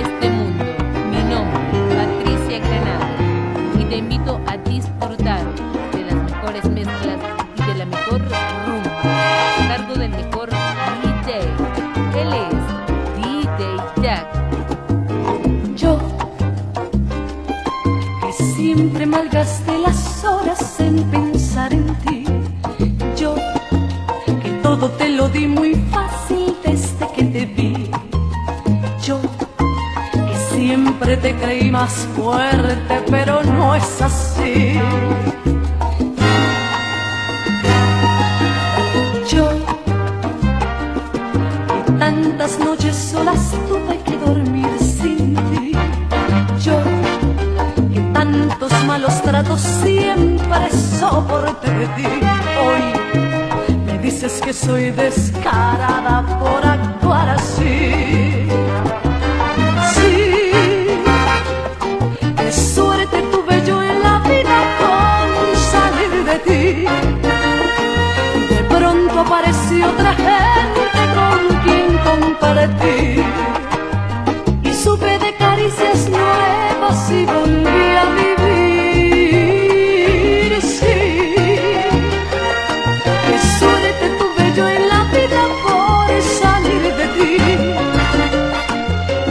este mundo. Mi nombre, Patricia Granada, y te invito a disfrutar de las mejores mezclas y de la mejor rumba a cargo del mejor DJ. Él es DJ Jack. Yo, que siempre malgaste las horas en pensar en ti. Yo, que todo te lo di muy fácil desde que te vi siempre te creí más fuerte, pero no es así. Yo, que tantas noches solas tuve que dormir sin ti. Yo, que tantos malos tratos siempre soporté de ti. Hoy me dices que soy descarada por aquí si volví a vivir, sí. Qué suerte tuve yo en la vida por salir de ti.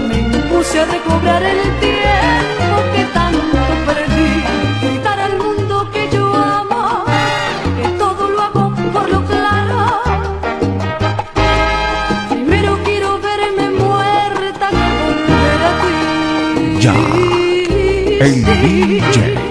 Me impuse a recobrar el tiempo que tanto perdí. Gritar al mundo que yo amo, que todo lo hago por lo claro. Primero quiero verme muerta que volver a el DJ.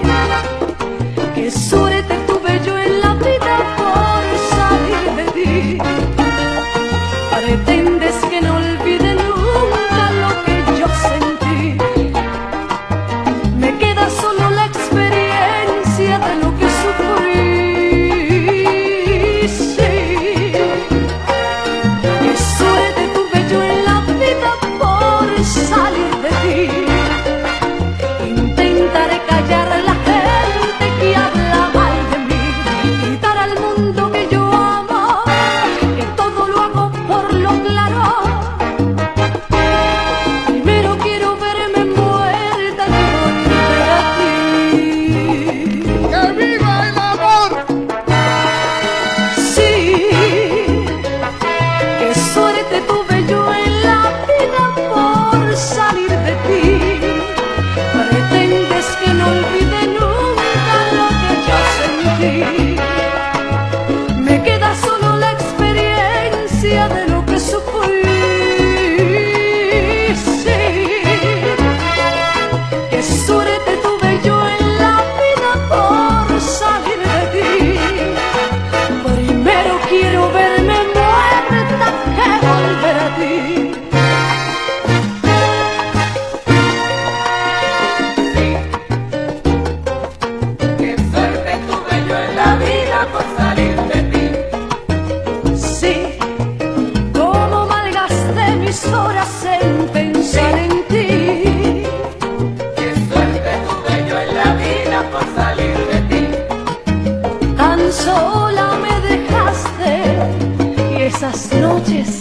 You. us notice.